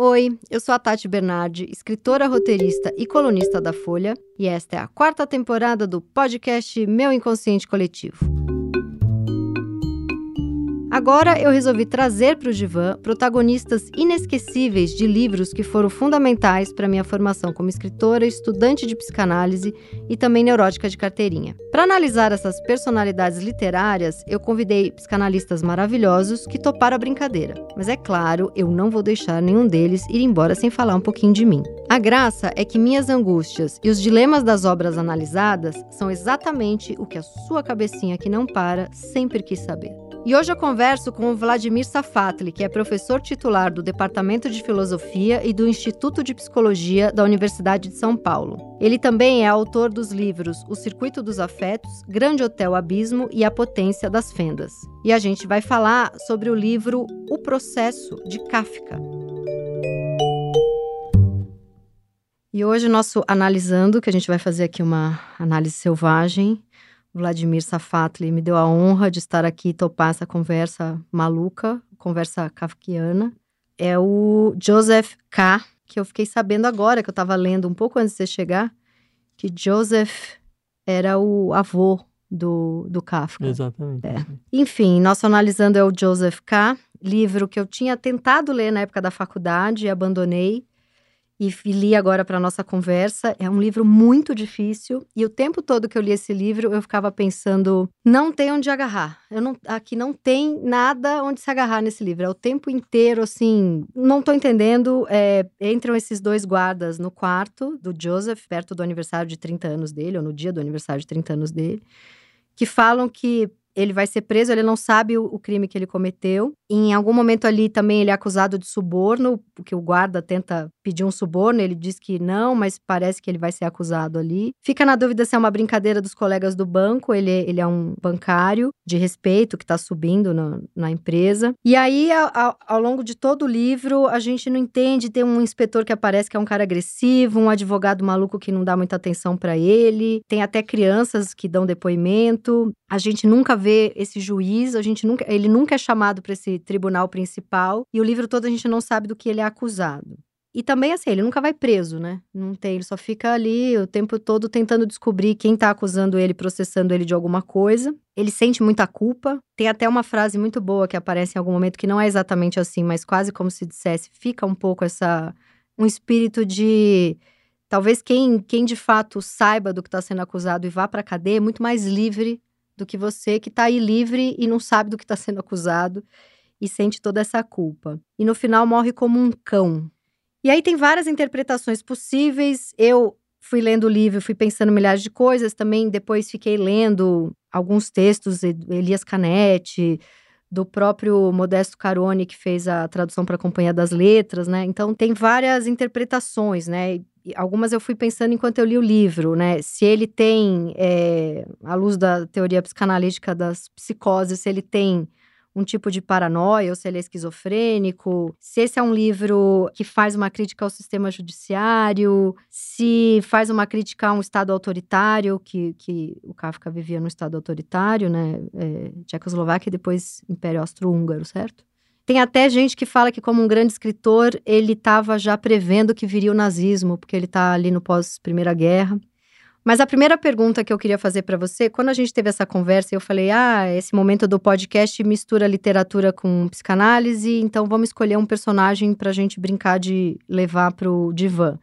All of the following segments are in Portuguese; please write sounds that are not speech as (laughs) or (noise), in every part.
Oi, eu sou a Tati Bernardi, escritora, roteirista e colunista da Folha, e esta é a quarta temporada do podcast Meu Inconsciente Coletivo. Agora eu resolvi trazer para o Divã protagonistas inesquecíveis de livros que foram fundamentais para minha formação como escritora, estudante de psicanálise e também neurótica de carteirinha. Para analisar essas personalidades literárias, eu convidei psicanalistas maravilhosos que toparam a brincadeira. Mas é claro, eu não vou deixar nenhum deles ir embora sem falar um pouquinho de mim. A graça é que minhas angústias e os dilemas das obras analisadas são exatamente o que a sua cabecinha que não para sempre quis saber. E hoje eu converso com o Vladimir Safatli, que é professor titular do Departamento de Filosofia e do Instituto de Psicologia da Universidade de São Paulo. Ele também é autor dos livros O Circuito dos Afetos, Grande Hotel Abismo e A Potência das Fendas. E a gente vai falar sobre o livro O Processo de Kafka. E hoje, nosso analisando, que a gente vai fazer aqui uma análise selvagem, Vladimir Safatli me deu a honra de estar aqui e topar essa conversa maluca, conversa kafkiana. É o Joseph K., que eu fiquei sabendo agora, que eu estava lendo um pouco antes de você chegar, que Joseph era o avô do, do Kafka. Exatamente. É. Enfim, nosso analisando é o Joseph K., livro que eu tinha tentado ler na época da faculdade e abandonei e li agora para nossa conversa. É um livro muito difícil e o tempo todo que eu li esse livro eu ficava pensando, não tem onde agarrar. Eu não, aqui não tem nada onde se agarrar nesse livro. É o tempo inteiro assim, não estou entendendo. É, entram esses dois guardas no quarto do Joseph perto do aniversário de 30 anos dele ou no dia do aniversário de 30 anos dele, que falam que ele vai ser preso, ele não sabe o, o, crime que ele cometeu. Em algum momento ali também ele é acusado de suborno, porque o guarda tenta pedir um suborno, ele diz que não, mas parece que ele vai ser acusado ali. Fica na dúvida se é uma brincadeira dos colegas do banco, ele, ele é um bancário de respeito que está subindo na, na, empresa. E aí, ao, ao longo de todo o livro, a gente não entende, tem um inspetor que aparece que é um cara agressivo, um advogado maluco que não dá muita atenção para ele, tem até crianças que dão depoimento. A gente nunca vê esse juiz, a gente nunca, ele nunca é chamado para esse tribunal principal e o livro todo a gente não sabe do que ele é acusado. E também, assim, ele nunca vai preso, né? Não tem, ele só fica ali o tempo todo tentando descobrir quem tá acusando ele, processando ele de alguma coisa. Ele sente muita culpa. Tem até uma frase muito boa que aparece em algum momento que não é exatamente assim, mas quase como se dissesse, fica um pouco essa um espírito de talvez quem, quem de fato saiba do que está sendo acusado e vá para cadeia é muito mais livre do que você que está aí livre e não sabe do que está sendo acusado e sente toda essa culpa. E no final morre como um cão. E aí tem várias interpretações possíveis. Eu fui lendo o livro, fui pensando milhares de coisas. Também depois fiquei lendo alguns textos, Elias Canetti, do próprio Modesto Carone, que fez a tradução para a Companhia das Letras, né? Então tem várias interpretações, né? Algumas eu fui pensando enquanto eu li o livro, né? Se ele tem, é, à luz da teoria psicanalítica das psicoses, se ele tem um tipo de paranoia, ou se ele é esquizofrênico, se esse é um livro que faz uma crítica ao sistema judiciário, se faz uma crítica a um Estado autoritário, que, que o Kafka vivia no Estado autoritário, né? É, Tchecoslováquia e depois Império Austro-Húngaro, certo? Tem até gente que fala que, como um grande escritor, ele estava já prevendo que viria o nazismo, porque ele está ali no pós-Primeira Guerra. Mas a primeira pergunta que eu queria fazer para você, quando a gente teve essa conversa, eu falei: ah, esse momento do podcast mistura literatura com psicanálise, então vamos escolher um personagem para a gente brincar de levar para o divã.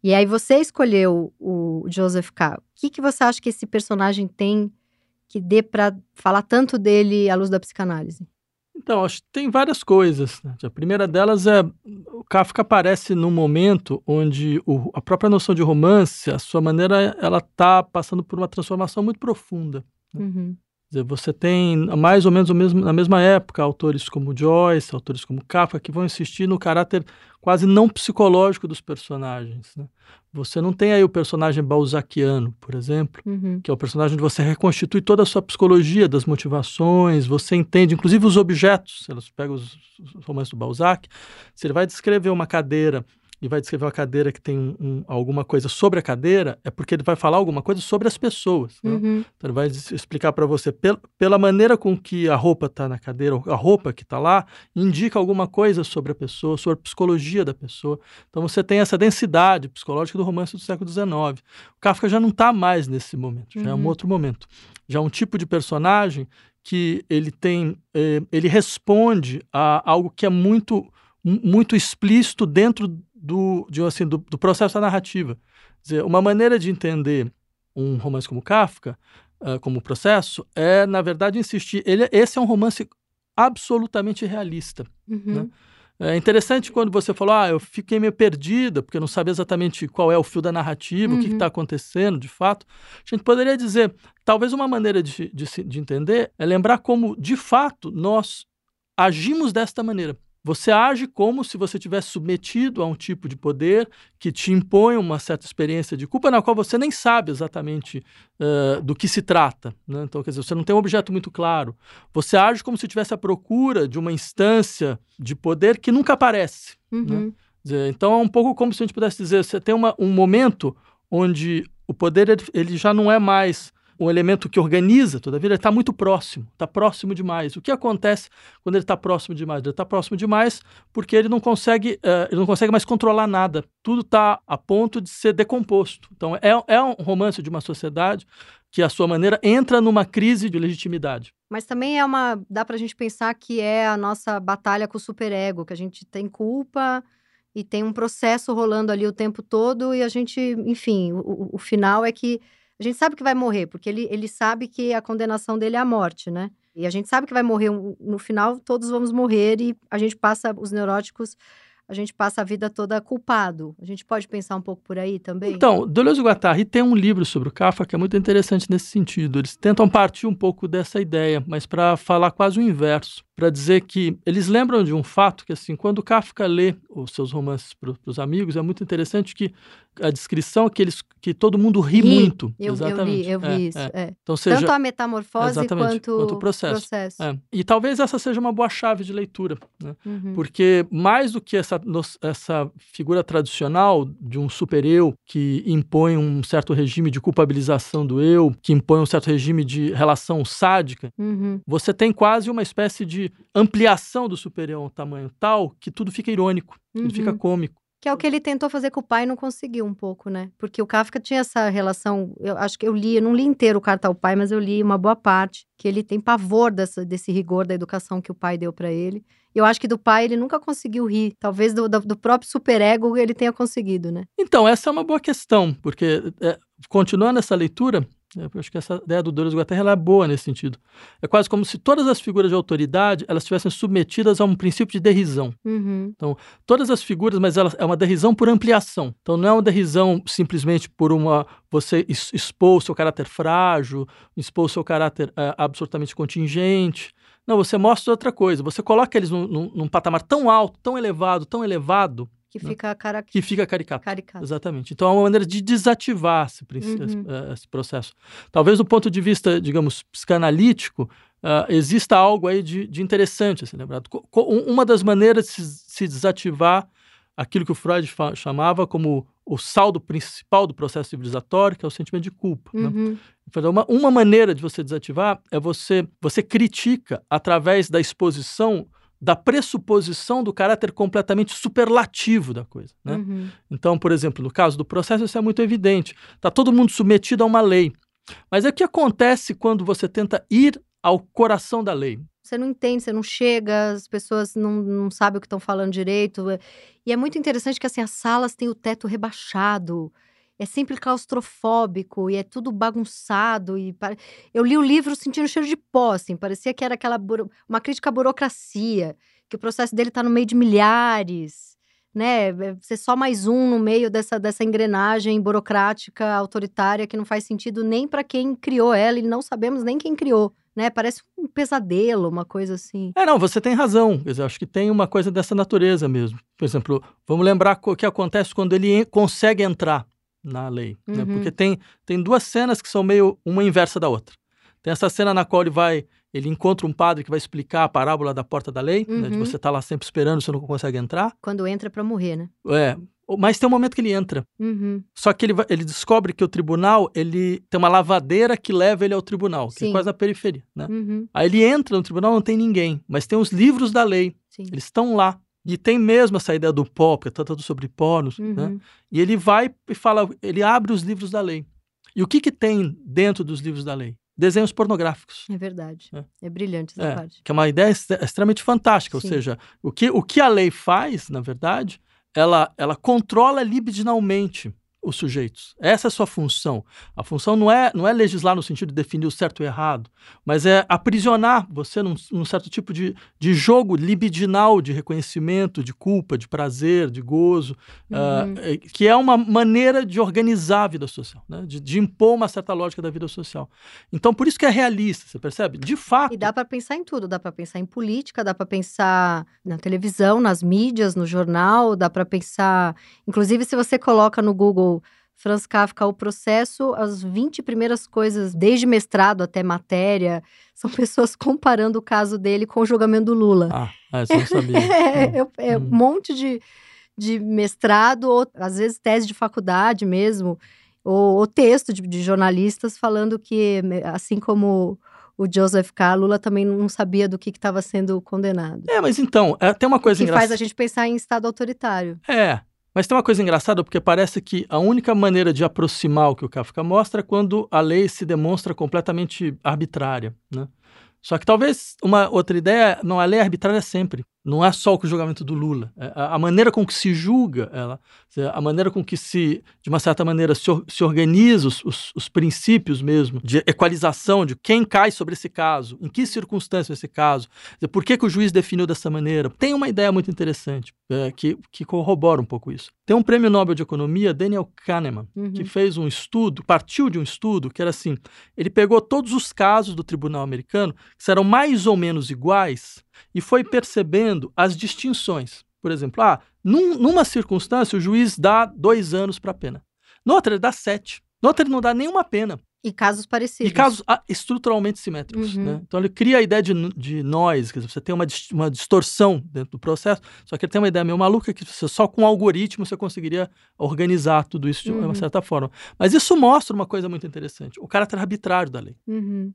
E aí você escolheu o Joseph K. O que, que você acha que esse personagem tem que dê para falar tanto dele à luz da psicanálise? Então, acho que tem várias coisas. Né? A primeira delas é o Kafka aparece num momento onde o, a própria noção de romance, a sua maneira, ela está passando por uma transformação muito profunda. Né? Uhum. Dizer, você tem mais ou menos mesmo, na mesma época autores como Joyce, autores como Kafka, que vão insistir no caráter quase não psicológico dos personagens. Né? Você não tem aí o personagem balzaquiano, por exemplo, uhum. que é o personagem onde você reconstitui toda a sua psicologia das motivações, você entende, inclusive os objetos. Se você pega os, os romances do Balzac, se ele vai descrever uma cadeira e vai descrever uma cadeira que tem um, um, alguma coisa sobre a cadeira, é porque ele vai falar alguma coisa sobre as pessoas. Né? Uhum. Então ele vai explicar para você, pel, pela maneira com que a roupa está na cadeira, a roupa que está lá, indica alguma coisa sobre a pessoa, sobre a psicologia da pessoa. Então você tem essa densidade psicológica do romance do século XIX. O Kafka já não está mais nesse momento, já uhum. é um uhum. outro momento. Já é um tipo de personagem que ele tem, eh, ele responde a algo que é muito, muito explícito dentro do, de, assim, do, do processo da narrativa. Quer dizer, uma maneira de entender um romance como Kafka, uh, como processo, é, na verdade, insistir. Ele, esse é um romance absolutamente realista. Uhum. Né? É interessante quando você falou, ah, eu fiquei meio perdida, porque não sabia exatamente qual é o fio da narrativa, uhum. o que está acontecendo de fato. A gente poderia dizer, talvez uma maneira de, de, de entender é lembrar como, de fato, nós agimos desta maneira. Você age como se você tivesse submetido a um tipo de poder que te impõe uma certa experiência de culpa, na qual você nem sabe exatamente uh, do que se trata. Né? Então, quer dizer, você não tem um objeto muito claro. Você age como se estivesse à procura de uma instância de poder que nunca aparece. Né? Uhum. Né? Dizer, então, é um pouco como se a gente pudesse dizer: você tem uma, um momento onde o poder ele já não é mais um elemento que organiza toda a vida, ele está muito próximo, está próximo demais. O que acontece quando ele está próximo demais? Ele está próximo demais porque ele não consegue, uh, ele não consegue mais controlar nada. Tudo está a ponto de ser decomposto. Então é, é um romance de uma sociedade que, à sua maneira, entra numa crise de legitimidade. Mas também é uma. dá para a gente pensar que é a nossa batalha com o superego, que a gente tem culpa e tem um processo rolando ali o tempo todo e a gente, enfim, o, o final é que a gente sabe que vai morrer, porque ele, ele sabe que a condenação dele é a morte, né? E a gente sabe que vai morrer no final, todos vamos morrer e a gente passa os neuróticos a gente passa a vida toda culpado. A gente pode pensar um pouco por aí também? Então, Deleuze Guattari tem um livro sobre o Kafka que é muito interessante nesse sentido. Eles tentam partir um pouco dessa ideia, mas para falar quase o inverso para dizer que eles lembram de um fato que assim quando Kafka lê os seus romances para os amigos é muito interessante que a descrição é que eles que todo mundo ri, ri. muito eu, exatamente eu, li, eu vi é, isso é. É. Então, seja, tanto a metamorfose quanto, quanto, o processo, processo. É. e talvez essa seja uma boa chave de leitura né? uhum. porque mais do que essa essa figura tradicional de um super eu que impõe um certo regime de culpabilização do eu que impõe um certo regime de relação sádica uhum. você tem quase uma espécie de ampliação do superior ao tamanho tal que tudo fica irônico, uhum. tudo fica cômico. Que é o que ele tentou fazer com o pai e não conseguiu um pouco, né? Porque o Kafka tinha essa relação. Eu acho que eu li, eu não li inteiro o Carta ao Pai, mas eu li uma boa parte, que ele tem pavor dessa, desse rigor da educação que o pai deu para ele. E eu acho que do pai ele nunca conseguiu rir. Talvez do, do, do próprio superego ele tenha conseguido, né? Então, essa é uma boa questão, porque é, continuando essa leitura, eu acho que essa ideia do Deleuze Guattari é boa nesse sentido. É quase como se todas as figuras de autoridade elas estivessem submetidas a um princípio de derrisão. Uhum. Então, todas as figuras, mas ela é uma derrisão por ampliação. Então, não é uma derrisão simplesmente por uma você expor o seu caráter frágil, expor o seu caráter é, absolutamente contingente. Não, você mostra outra coisa. Você coloca eles num, num, num patamar tão alto, tão elevado, tão elevado, que né? fica cara... Que fica caricato. caricato. Exatamente. Então é uma maneira de desativar esse, uhum. Eh, esse, processo. Talvez do ponto de vista, digamos, psicanalítico, uh, exista algo aí de, de interessante a ser lembrado. Uma das maneiras de se, se desativar aquilo que o Freud chamava como o saldo principal do processo civilizatório, que é o sentimento de culpa. Né? Uhum. Né? Uma, uma maneira de você desativar é você, você critica através da exposição da pressuposição do caráter completamente superlativo da coisa. Né? Uhum. Então, por exemplo, no caso do processo, isso é muito evidente. Está todo mundo submetido a uma lei. Mas é o que acontece quando você tenta ir ao coração da lei. Você não entende, você não chega, as pessoas não, não sabem o que estão falando direito. E é muito interessante que assim, as salas têm o teto rebaixado é sempre claustrofóbico e é tudo bagunçado e eu li o livro sentindo cheiro de pó, assim, parecia que era aquela uma crítica à burocracia, que o processo dele está no meio de milhares, né? É, ser só mais um no meio dessa, dessa engrenagem burocrática autoritária que não faz sentido nem para quem criou ela e não sabemos nem quem criou. Né, parece um pesadelo, uma coisa assim. É, não, você tem razão. Dizer, acho que tem uma coisa dessa natureza mesmo. Por exemplo, vamos lembrar o que acontece quando ele consegue entrar na lei. Né? Uhum. Né? Porque tem, tem duas cenas que são meio uma inversa da outra. Tem essa cena na qual ele vai, ele encontra um padre que vai explicar a parábola da porta da lei, uhum. né? de uhum. você estar tá lá sempre esperando, você não consegue entrar. Quando entra para morrer, né? É. Mas tem um momento que ele entra. Uhum. Só que ele, vai- ele descobre que o tribunal ele tem uma lavadeira que leva ele ao tribunal, que é Sim. quase na periferia. Né? Uhum. Aí ele entra no tribunal, não tem ninguém, mas tem os livros da lei. Sim. Eles estão lá. E tem mesmo essa ideia do pó, porque trata tudo sobre poros, né? Uhum. E ele vai e fala, ele abre os livros da lei. E o que que tem dentro dos livros da lei? Desenhos pornográficos. É verdade. É. É, brilhante essa É, parte. que é uma ideia extre- extremamente fantástica. Sim. Ou seja, o que, o que a lei faz, na verdade, ela, ela controla libidinalmente os sujeitos. Essa é a sua função. A função não é, não é legislar no sentido de definir o certo e o errado, mas é aprisionar você num, num certo tipo de, de jogo libidinal de reconhecimento, de culpa, de prazer, de gozo, ah, Uhum. eh, que é uma maneira de organizar a vida social, né? de, de impor uma certa lógica da vida social. Então, por isso que é realista, você percebe? De fato. E dá para pensar em tudo, dá para pensar em política, dá para pensar na televisão, nas mídias, no jornal, dá para pensar, inclusive se você coloca no Google Franz Kafka o processo, as 20 primeiras coisas, desde mestrado até matéria, são (laughs) pessoas comparando o caso dele com o julgamento do Lula. Ah, é, você não sabia. (laughs) É, eu- é Hum. um monte de, de mestrado, ou às vezes tese de faculdade mesmo, ou, ou texto de, de jornalistas falando que, assim como o Joseph K., Lula também não sabia do que estava sendo condenado. É, mas então, é, tem uma coisa que engraçada. faz a gente pensar em Estado autoritário. É, mas tem uma coisa engraçada porque parece que a única maneira de aproximar o que o Kafka mostra é quando a lei se demonstra completamente arbitrária, né? Só que talvez uma outra ideia, não, a lei é arbitrária sempre. Não é só o julgamento do Lula. É a, maneira com que se julga ela, a maneira com que se, de uma certa maneira, se, or- se organiza os, os- os princípios mesmo de equalização, de quem cai sobre esse caso, em que circunstância esse caso, por que, que o juiz definiu dessa maneira. Tem uma ideia muito interessante é, que, que corrobora um pouco isso. Tem um prêmio Nobel de Economia, Daniel Kahneman, Uhum. que fez um estudo, partiu de um estudo que era assim: ele pegou todos os casos do tribunal americano, que eram mais ou menos iguais, e foi percebendo as distinções. Por exemplo, ah, num- numa circunstância o juiz dá dois anos para a pena. Noutra, ele dá sete. Noutra, ele não dá nenhuma pena. E casos parecidos. E casos ah, estruturalmente simétricos. Uhum. Né? Então ele cria a ideia de, de noise, quer dizer, você tem uma, uma distorção dentro do processo, só que ele tem uma ideia meio maluca que você, só com um algoritmo você conseguiria organizar tudo isso de uma Uhum. certa forma. Mas isso mostra uma coisa muito interessante: o caráter arbitrário da lei. Uhum.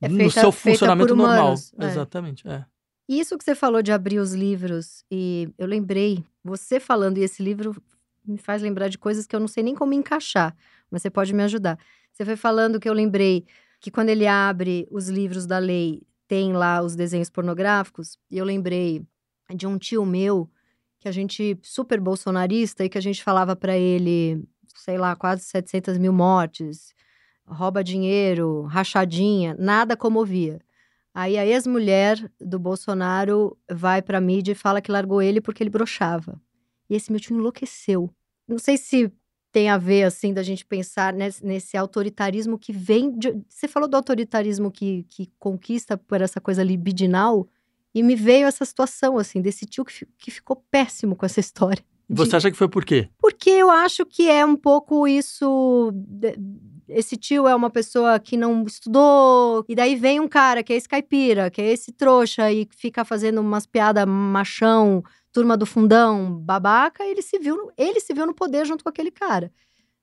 É no feita- seu feita funcionamento normal. humanos, é. Exatamente. É. Isso que você falou de abrir os livros, e eu lembrei, você falando, e esse livro me faz lembrar de coisas que eu não sei nem como encaixar, mas você pode me ajudar. Você foi falando que eu lembrei que quando ele abre os livros da lei, tem lá os desenhos pornográficos, e eu lembrei de um tio meu, que a gente, super bolsonarista, e que a gente falava pra ele, sei lá, quase 700 mil mortes, rouba dinheiro, rachadinha, nada comovia. Aí a ex-mulher do Bolsonaro vai pra mídia e fala que largou ele porque ele broxava. E esse meu tio enlouqueceu. Não sei se tem a ver, assim, da gente pensar nesse, nesse autoritarismo que vem. de- Você falou do autoritarismo que, que conquista por essa coisa libidinal, e me veio essa situação, assim, desse tio que, que ficou péssimo com essa (laughs) história. E Você De- acha que foi por quê? porque eu acho que é um pouco isso. de- Esse tio é uma pessoa que não estudou, e daí vem um cara que é esse caipira, que é esse trouxa e fica fazendo umas piadas machão, turma do fundão, babaca, ele se viu, ele se viu no poder junto com aquele cara.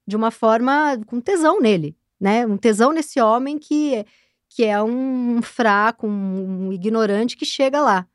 De uma forma com tesão nele, né? Um tesão nesse homem que, que é um fraco, um ignorante que chega lá,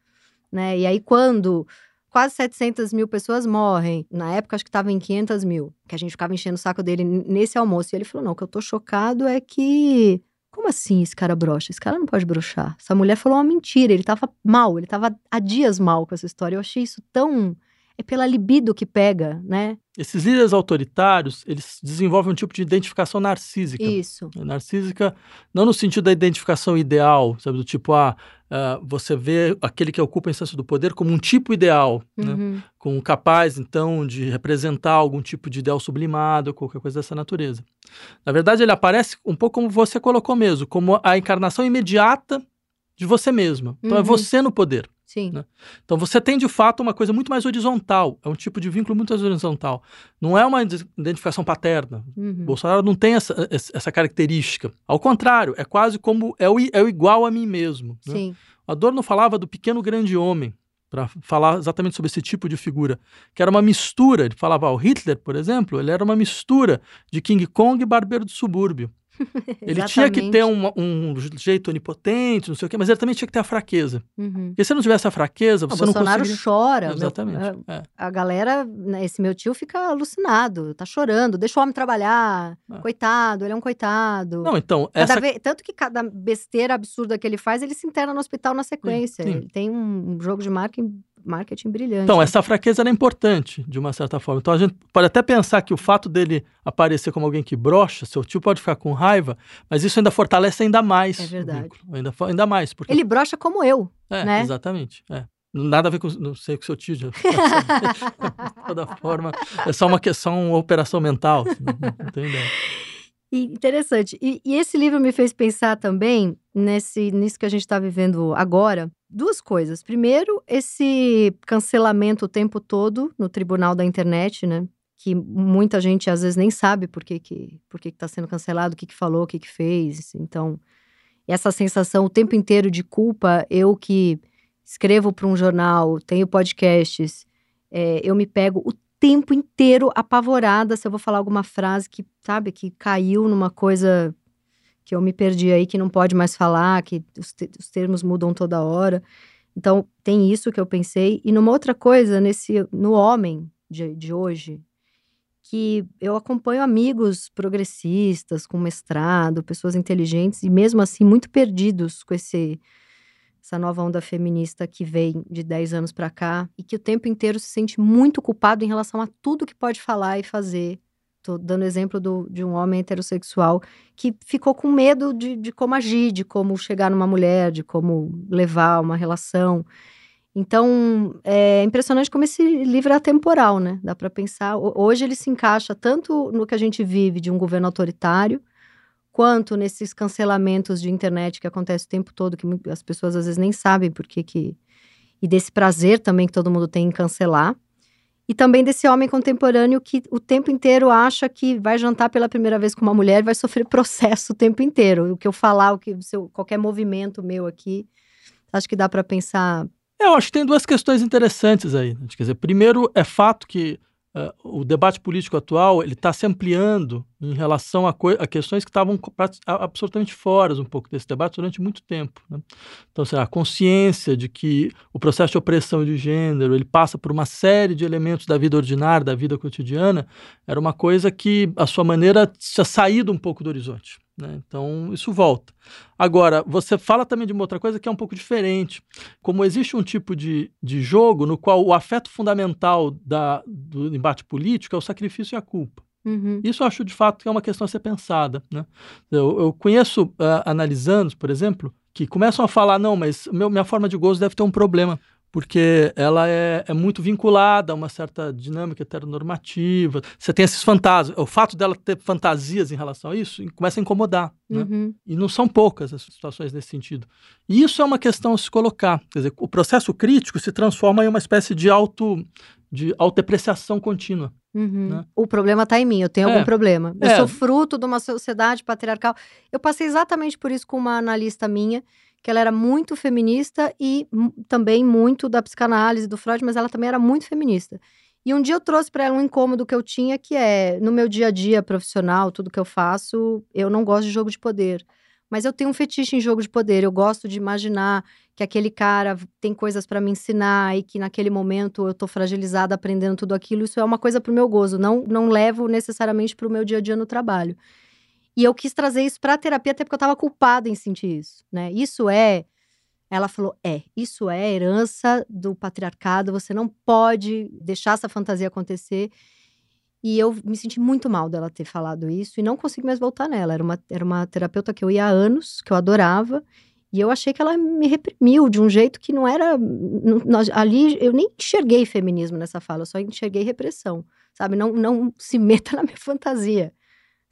né? E aí quando quase 700 mil pessoas morrem. Na época, acho que estava em 500 mil. Que a gente ficava enchendo o saco dele nesse almoço. E ele falou: não, o que eu tô chocado é que. Como assim esse cara brocha? Esse cara não pode brochar. Essa mulher falou uma mentira. Ele tava mal, ele tava há dias mal com essa história. Eu achei isso tão. É pela libido que pega, né? Esses líderes autoritários, eles desenvolvem um tipo de identificação narcísica. Isso. Narcísica, não no sentido da identificação ideal, sabe? Do tipo, ah, ah, você vê aquele que ocupa a instância do poder como um tipo ideal, né? Uhum. Com capaz, então, de representar algum tipo de ideal sublimado, qualquer coisa dessa natureza. Na verdade, ele aparece um pouco como você colocou mesmo, como a encarnação imediata de você mesma. Então, é Uhum. você no poder. Sim. Né? Então você tem de fato uma coisa muito mais horizontal, é um tipo de vínculo muito mais horizontal. Não é uma ide- identificação paterna. Uhum. Bolsonaro não tem essa, essa característica. Ao contrário, é quase como é o, é o igual a mim mesmo. né? Sim. Adorno falava do pequeno grande homem. para falar exatamente sobre esse tipo de figura, que era uma mistura, ele falava, o Hitler, por exemplo, ele era uma mistura de King Kong e barbeiro do subúrbio. (laughs) Ele tinha que ter um, um, jeito onipotente, não sei o quê, mas ele também tinha que ter a fraqueza. Uhum. Porque se não tivesse a fraqueza, você o não Bolsonaro conseguiria... chora. Exatamente. Meu, é. A galera, né, esse meu tio fica alucinado, tá chorando, deixa o homem trabalhar, é. coitado, ele é um coitado. Não, então... Essa... Vez, tanto que cada besteira absurda que ele faz, ele se interna no hospital na sequência. Sim, sim. Ele tem um jogo de marketing marketing brilhante. Então, essa fraqueza é importante, de uma certa forma. Então, a gente pode até pensar que o fato dele aparecer como alguém que brocha, seu tio pode ficar com raiva, mas isso ainda fortalece ainda mais. É verdade. Ainda, ainda mais. Porque... Ele brocha como eu, é, né? Exatamente. É. Nada a ver com, não sei, com seu tio. de (laughs) toda forma, é só uma questão, uma operação mental. Não tem ideia. Interessante. E, e, esse livro me fez pensar também nesse, nisso que a gente está vivendo agora. Duas coisas. Primeiro, esse cancelamento o tempo todo no tribunal da internet, né? Que muita gente às vezes nem sabe por que que por que está sendo cancelado, o que, que falou, o que, que fez. Então, essa sensação o tempo inteiro de culpa, eu que escrevo para um jornal, tenho podcasts, é, eu me pego o tempo inteiro apavorada se eu vou falar alguma frase que, sabe, que caiu numa coisa que eu me perdi aí, que não pode mais falar, que os, te os termos mudam toda hora. Então, tem isso que eu pensei. E numa outra coisa, nesse no homem de, de hoje, que eu acompanho amigos progressistas, com mestrado, pessoas inteligentes, e mesmo assim muito perdidos com esse essa nova onda feminista que vem de 10 anos para cá e que o tempo inteiro se sente muito culpado em relação a tudo que pode falar e fazer. Tô dando exemplo do, de um homem heterossexual que ficou com medo de, de como agir, de como chegar numa mulher, de como levar uma relação. Então, é impressionante como esse livro é atemporal, né? Dá para pensar. Hoje ele se encaixa tanto no que a gente vive de um governo autoritário, quanto nesses cancelamentos de internet que acontece o tempo todo, que as pessoas às vezes nem sabem por que que... E desse prazer também que todo mundo tem em cancelar. E também desse homem contemporâneo que o tempo inteiro acha que vai jantar pela primeira vez com uma mulher e vai sofrer (laughs) processo o tempo inteiro. O que eu falar, o que qualquer movimento meu aqui, acho que dá para pensar. É, eu acho que tem duas questões interessantes aí. Né? Quer dizer, primeiro, é fato que uh, o debate político atual ele está se ampliando em relação a, a questões que estavam absolutamente fora um pouco desse debate durante muito tempo. Né? Então, será a consciência de que o processo de opressão de gênero ele passa por uma série de elementos da vida ordinária, da vida cotidiana, era uma coisa que, a sua maneira, tinha saído um pouco do horizonte. Né? Então, isso volta. Agora, você fala também de uma outra coisa que é um pouco diferente. Como existe um tipo de, de jogo no qual o afeto fundamental da, do embate político é o sacrifício e a culpa. Uhum. Isso eu acho de fato que é uma questão a ser pensada. Né? Eu, eu conheço uh, analisandos, por exemplo, que começam a falar: não, mas meu, minha forma de gozo deve ter um problema porque ela é, é, muito vinculada a uma certa dinâmica heteronormativa. Você tem esses fantasmas. O fato dela ter fantasias em relação a isso começa a incomodar. Né? Uhum. E não são poucas as situações nesse sentido. E isso é uma questão a se colocar. Quer dizer, o processo crítico se transforma em uma espécie de auto de autodepreciação contínua. Uhum. Né? O problema está em mim, eu tenho é. algum problema. Eu é. sou fruto de uma sociedade patriarcal. Eu passei exatamente por isso com uma analista minha, que ela era muito feminista e também muito da psicanálise do Freud, mas ela também era muito feminista. E um dia eu trouxe para ela um incômodo que eu tinha, que é no meu dia a dia profissional, tudo que eu faço, eu não gosto de jogo de poder. Mas eu tenho um fetiche em jogo de poder. Eu gosto de imaginar que aquele cara tem coisas para me ensinar e que naquele momento eu tô fragilizada aprendendo tudo aquilo. Isso é uma coisa pro meu gozo. Não, não levo necessariamente pro meu dia a dia no trabalho. E eu quis trazer isso para terapia, até porque eu estava culpada em sentir isso, né? Isso é. Ela falou: é, isso é herança do patriarcado, você não pode deixar essa fantasia acontecer. E eu me senti muito mal dela ter falado isso e não consegui mais voltar nela. Era uma, era uma terapeuta que eu ia há anos, que eu adorava. E eu achei que ela me reprimiu de um jeito que não era. Não, ali eu nem enxerguei feminismo nessa fala, eu só enxerguei repressão, sabe? Não, não se (laughs) meta na minha fantasia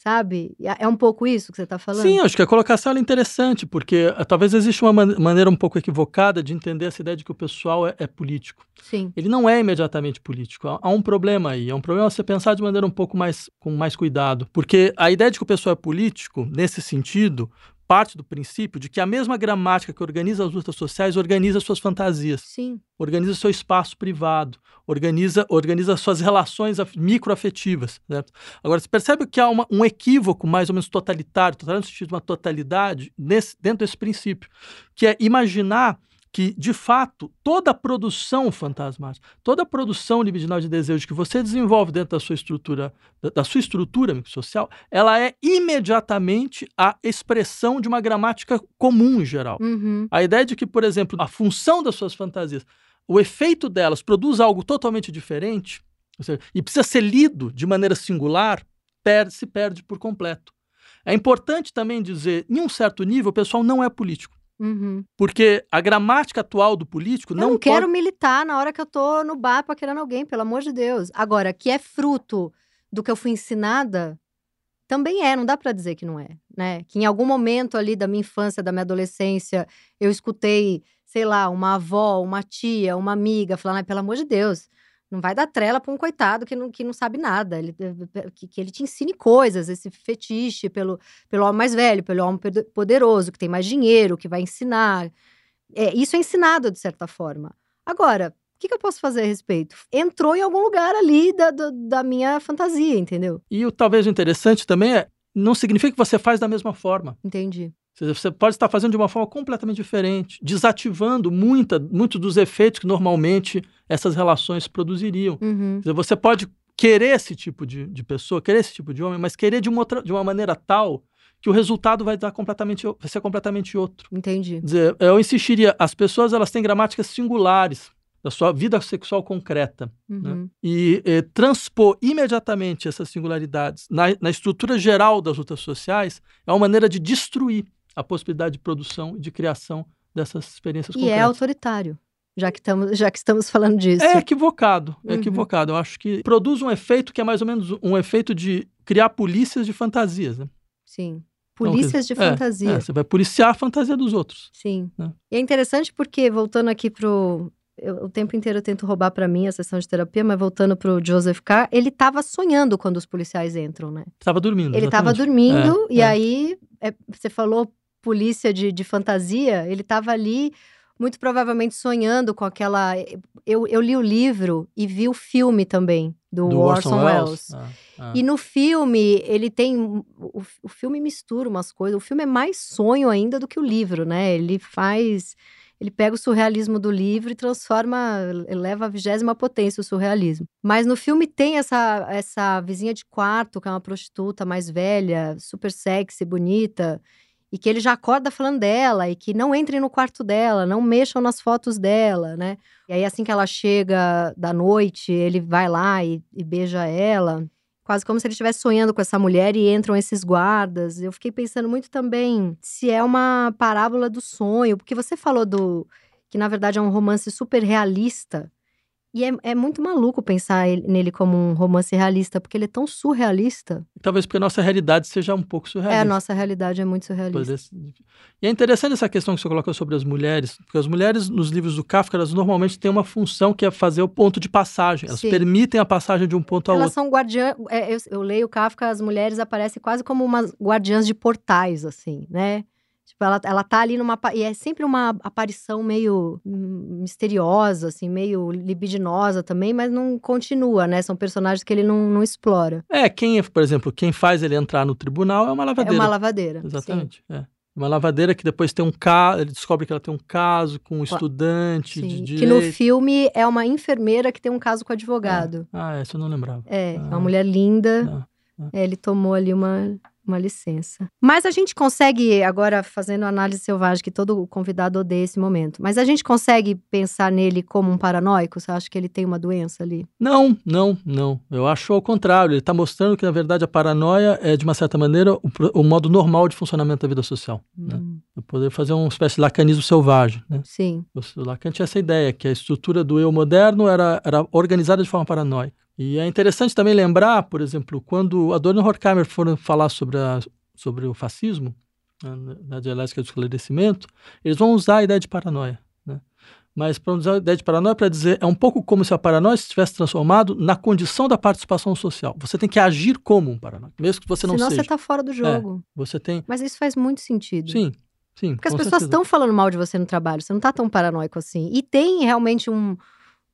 sabe? É um pouco isso que você está falando? Sim, acho que a colocação é interessante, porque uh, talvez exista uma man maneira um pouco equivocada de entender essa ideia de que o pessoal é, é político. Sim. Ele não é imediatamente político. Há, há, um problema aí. É um problema você pensar de maneira um pouco mais com mais cuidado, porque a ideia de que o pessoal é político nesse sentido parte do princípio de que a mesma gramática que organiza as lutas sociais organiza suas fantasias. Sim. Organiza seu espaço privado, organiza, organiza suas relações microafetivas. Certo? Agora, você percebe que há uma, um equívoco mais ou menos totalitário, totalitário no sentido de uma totalidade, nesse, dentro desse princípio, que é imaginar que, de fato, toda produção fantasmática, toda produção libidinal de desejo que você desenvolve dentro da sua estrutura, da sua estrutura social, ela é imediatamente a expressão de uma gramática comum em geral. Uhum. A ideia de que, por exemplo, a função das suas fantasias, o efeito delas produz algo totalmente diferente, seja, e precisa ser lido de maneira singular, perde, se perde por completo. É importante também dizer, em um certo nível, o pessoal não é político. Uhum. Porque a gramática atual do político Eu não, não quero pode... militar na hora que eu tô no bar paquerando alguém, pelo amor de Deus. Agora, que é fruto do que eu fui ensinada, também é, não dá pra dizer que não é, né? Que em algum momento ali da minha infância, da minha adolescência, eu escutei, sei lá, uma avó, uma tia, uma amiga falando, "Ai, pelo amor de Deus, não vai dar trela pra um coitado que não, que não sabe nada. Ele, que, que ele te ensine coisas, esse fetiche pelo, pelo homem mais velho, pelo homem poder- poderoso, que tem mais dinheiro, que vai ensinar. É, isso é ensinado, de certa forma. Agora, o que, que eu posso fazer a respeito? Entrou em algum lugar ali da, da, da minha fantasia, entendeu? E o, talvez interessante também é, não significa que você faz da mesma forma. Entendi. Você pode estar fazendo de uma forma completamente diferente, desativando muita, muitos dos efeitos que normalmente essas relações produziriam. Uhum. Você pode querer esse tipo de, de pessoa, querer esse tipo de homem, mas querer de uma, outra, de uma maneira tal que o resultado vai, dar completamente, vai ser completamente outro. Entendi. Dizer, eu insistiria, as pessoas elas têm gramáticas singulares da sua vida sexual concreta. Uhum. E eh, transpor imediatamente essas singularidades na, na estrutura geral das lutas sociais é uma maneira de destruir a possibilidade de produção e de criação dessas experiências E é concretas. autoritário, já que, estamos, já que estamos (laughs) falando disso. É equivocado, é Uhum. equivocado. Eu acho que produz um efeito que é mais ou menos um efeito de criar polícias de fantasias. Né? Sim. Então, Polícias de é, fantasia. é, você vai policiar a fantasia dos outros. Sim. né? E é interessante porque, voltando aqui pro. eu- o tempo inteiro eu tento roubar pra mim a sessão de terapia, mas voltando pro Joseph K., ele tava sonhando quando os policiais entram, né? Estava dormindo. Ele tava exatamente. dormindo, É, e é. aí é, você falou polícia de, de fantasia, ele tava ali, muito provavelmente sonhando com aquela. Eu, eu li o livro e vi o filme também, do, Do Orson, Welles. Ah, ah. E no filme, ele tem. O, o filme mistura umas coisas. O filme é mais sonho ainda do que o livro, né? Ele faz. Ele pega o surrealismo do livro e transforma, leva à vigésima potência o surrealismo. Mas no filme tem essa, essa vizinha de quarto, que é uma prostituta mais velha, super sexy, bonita, e que ele já acorda falando dela, e que não entrem no quarto dela, não mexam nas fotos dela, né? E aí, assim que ela chega da noite, ele vai lá e, e beija ela quase como se ele estivesse sonhando com essa mulher e entram esses guardas. Eu fiquei pensando muito também se é uma parábola do sonho, porque você falou do que na verdade é um romance super realista. E é, é muito maluco pensar ele- nele como um romance realista, porque ele é tão surrealista. Talvez porque a nossa realidade seja um pouco surrealista. É, a nossa realidade é muito surrealista. Se- E é interessante essa questão que você colocou sobre as mulheres, porque as mulheres nos livros do Kafka, elas normalmente têm uma função que é fazer o ponto de passagem. Elas Sim. permitem a passagem de um ponto ao Elas outro. são guardiãs. eu, eu leio Kafka, as mulheres aparecem quase como umas guardiãs de portais, assim, né? Tipo, ela, ela tá ali numa. E é sempre uma aparição meio misteriosa, assim, meio libidinosa também, mas não continua, né? São personagens que ele não, não explora. É, quem, por exemplo, quem faz ele entrar no tribunal é uma É lavadeira. uma lavadeira. Exatamente. É. Uma lavadeira que depois tem um caso, ele descobre que ela tem um caso com um estudante de Sim, direito. que no filme é uma enfermeira que tem um caso com advogado. Ah, essa eu não lembrava. É, Ah. uma mulher linda. Ah, É, ele tomou ali uma, uma licença. Mas a gente consegue, agora fazendo análise selvagem, que todo convidado odeia esse momento, mas a gente consegue pensar nele como um paranoico? Você acha que ele tem uma doença ali? Não, não, não. Eu acho ao contrário. Ele está mostrando que, na verdade, a paranoia é, de uma certa maneira, o, o modo normal de funcionamento da vida social. Né? Hum, Eu poder fazer uma espécie de lacanismo selvagem. Né? sim. O Lacan tinha essa ideia, que a estrutura do eu moderno era, era organizada de forma paranoica. E é interessante também lembrar, por exemplo, quando Adorno e Horkheimer foram falar sobre, a, sobre o fascismo, né, na dialética do esclarecimento, eles vão usar a ideia de paranoia. Né? mas para usar a ideia de paranoia para dizer é um pouco como se a paranoia se tivesse transformado na condição da participação social. Você tem que agir como um paranoico, mesmo que você não Senão seja. você tá fora do jogo. Você tem. Mas isso faz muito sentido. Sim, sim. Porque as pessoas estão falando mal de você no trabalho, você não tá tão paranoico assim. E tem realmente um,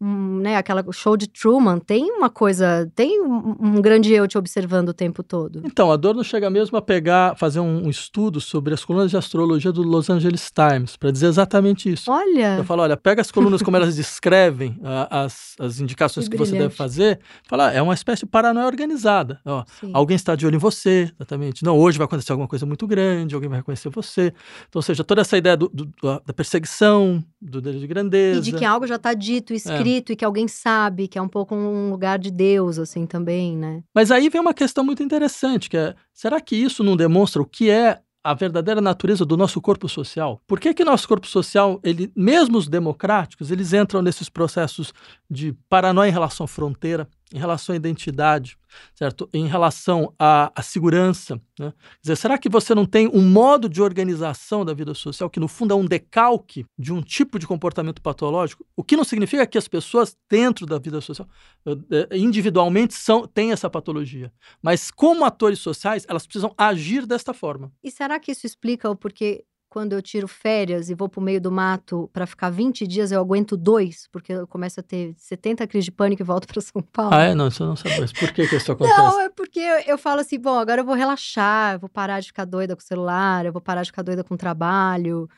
um, né, aquela show de Truman, tem uma coisa, tem um, um grande eu te observando o tempo todo. Então, Adorno chega mesmo a pegar, fazer um, um estudo sobre as colunas de astrologia do Los Angeles Times, para dizer exatamente isso. Olha, Eu falo, olha, pega as colunas como elas descrevem ah, as, as indicações Que que, você deve fazer. Fala, ah, é uma espécie de paranoia organizada. Ó. Alguém está de olho em você, exatamente. Não, hoje vai acontecer alguma coisa muito grande, alguém vai reconhecer você. Então, ou seja, toda essa ideia do- do- da perseguição, do desejo de grandeza. E de que algo já tá dito, escrito, e que alguém sabe, que é um pouco um lugar de Deus, assim, também, né? Mas aí vem uma questão muito interessante, que é, será que isso não demonstra o que é a verdadeira natureza do nosso corpo social? Por que que nosso corpo social, ele, mesmo os democráticos, eles entram nesses processos de paranoia em relação à fronteira, em relação à identidade, certo? Em relação à, à segurança, né? Quer dizer, será que você não tem um modo de organização da vida social que no fundo é um decalque de um tipo de comportamento patológico? O que não significa que as pessoas dentro da vida social eh, eh, individualmente são têm essa patologia, mas como atores sociais, elas precisam agir desta forma. E será que isso explica o porquê quando eu tiro férias e vou pro meio do mato pra ficar 20 dias, eu aguento dois? Porque eu começo a ter 70 crises de pânico e volto pra São Paulo. Ah, é? Não, isso eu não sabia. Mas por que, que isso (laughs) acontece? Não, é porque eu, eu falo assim, bom, agora eu vou relaxar, eu vou parar de ficar doida com o celular, eu vou parar de ficar doida com o trabalho.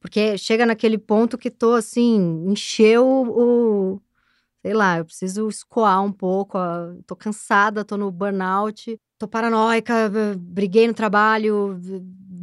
Porque chega naquele ponto que tô assim, encheu o. Sei lá, eu preciso escoar um pouco, ó, tô cansada, tô no burnout, tô paranoica, briguei no trabalho,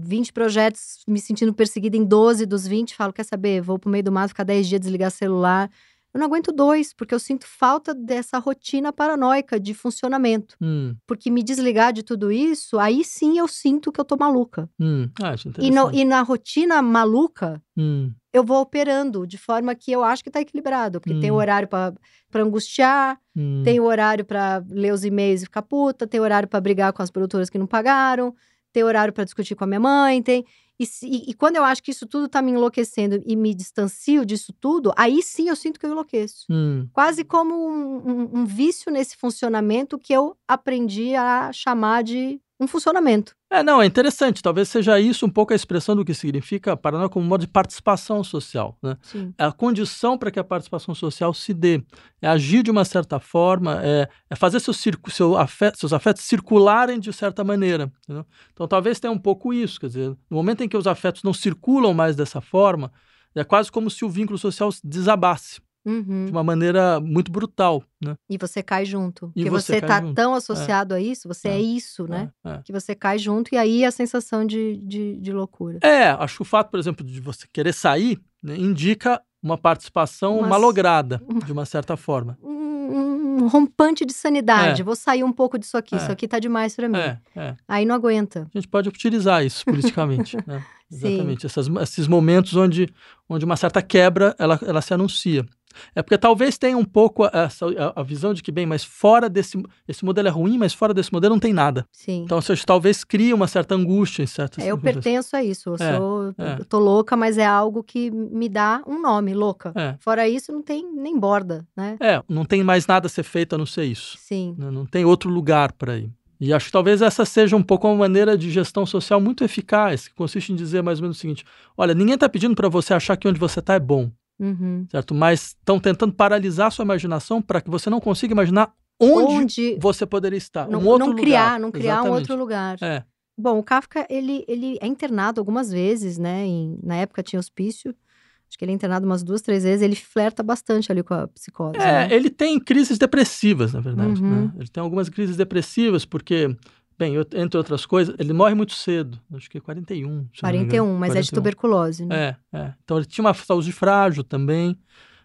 20 projetos, me sentindo perseguida em 12 dos 20, falo, quer saber, vou pro meio do mato, ficar 10 dias, desligar celular. Eu não aguento dois, porque eu sinto falta dessa rotina paranoica de funcionamento. Hum, Porque me desligar de tudo isso, aí sim eu sinto que eu tô maluca. hum. Ah, acho E, no- e na rotina maluca, Hum, eu vou operando de forma que eu acho que tá equilibrado. Porque tem o Hum. horário pra angustiar, hum. tem o horário pra ler os e-mails e ficar puta, tem horário pra brigar com as produtoras que não pagaram, tem horário pra discutir com a minha mãe, tem. E, e- e quando eu acho que isso tudo tá me enlouquecendo e me distancio disso tudo, aí sim eu sinto que eu enlouqueço. Hum, Quase como um, um- um vício nesse funcionamento que eu aprendi a chamar de um funcionamento. É, não, é interessante. Talvez seja isso um pouco a expressão do que significa paranoia como modo de participação social, né? Sim. É a condição para que a participação social se dê. É agir de uma certa forma, é, é fazer seu circo, seu afeto, seus afetos circularem de certa maneira. entendeu? Então talvez tenha um pouco isso. Quer dizer, no momento em que os afetos não circulam mais dessa forma, é quase como se o vínculo social desabasse Uhum. de uma maneira muito brutal. Né? E você cai junto. E Porque você tá junto. tão associado a isso, você é, É. isso, né? É, é. Que você cai junto e aí a sensação de, de, de loucura. É, acho que o fato, por exemplo, de você querer sair né, indica uma participação Umas- malograda, de uma certa forma. (laughs) Um, um rompante de sanidade. Vou sair um pouco disso aqui. É. Isso aqui tá demais pra mim. É, é. Aí não aguenta. A gente pode utilizar isso (laughs) politicamente. né? Exatamente. Essas- esses momentos onde, onde uma certa quebra ela, ela se anuncia. É porque talvez tenha um pouco essa, a, a visão de que, bem, mas fora desse. Esse modelo é ruim, mas fora desse modelo não tem nada. Sim. Então, seja, talvez crie uma certa angústia em certas É, eu pertenço a isso. Eu, É, sou, é. eu tô louca, mas é algo que me dá um nome, louca. É. Fora isso, não tem nem borda, né? É, não tem mais nada a ser feito a não ser isso. Sim. né? Não tem outro lugar para ir. E acho que talvez essa seja um pouco uma maneira de gestão social muito eficaz, que consiste em dizer mais ou menos o seguinte: olha, ninguém está pedindo para você achar que onde você está é bom, Uhum. certo? Mas estão tentando paralisar sua imaginação para que você não consiga imaginar onde, Onde você poderia estar. não, um outro não criar, lugar. não criar um Exatamente. outro lugar. É. Bom, o Kafka, ele, ele é internado algumas vezes, né? Em- na época tinha hospício. Acho que ele é internado umas duas, três vezes. Ele flerta bastante ali com a psicose. É, né? ele tem crises depressivas, na verdade. Uhum. né? Ele tem algumas crises depressivas, porque, bem, eu- entre outras coisas, ele morre muito cedo, acho que 41. me engano. 41, mas é de 41. tuberculose, né? É, é. Então ele tinha uma saúde frágil também.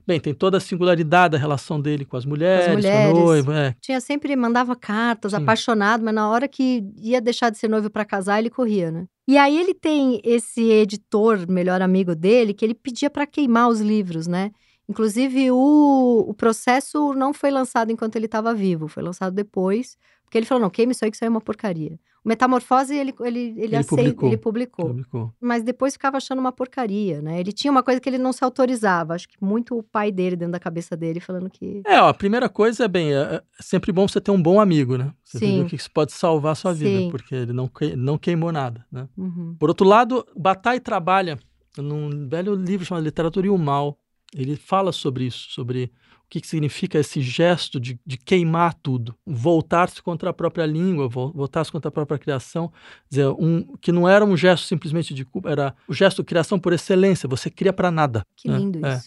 Bem, tem toda a singularidade da relação dele com as mulheres, com, mulheres. o noivo. É. Tinha sempre, mandava cartas, Sim. apaixonado, mas na hora que ia deixar de ser noivo pra casar, ele corria, né? E aí ele tem esse editor, melhor amigo dele, que ele pedia pra queimar os livros, né? Inclusive, o, o processo não foi lançado enquanto ele estava vivo, foi lançado depois, Porque ele falou, não, queima isso aí que isso aí é uma porcaria. O Metamorfose, ele, ele, ele, Ele aceita, publicou. ele publicou. Publicou. Mas depois ficava achando uma porcaria, né? Ele tinha uma coisa que ele não se autorizava. Acho que muito o pai dele dentro da cabeça dele, falando que. É, ó, a primeira coisa é bem, é, é sempre bom você ter um bom amigo, né? Você Sim. que isso pode salvar a sua vida, Sim. porque ele não, que- não queimou nada, né? Uhum. Por outro lado, Bataille trabalha num velho livro chamado Literatura e o Mal. Ele fala sobre isso, sobre o que, que significa esse gesto de, de queimar tudo, voltar-se contra a própria língua, vol- voltar-se contra a própria criação, dizer, um, que não era um gesto simplesmente de culpa, era o gesto de criação por excelência, você cria para nada. Que né? lindo É.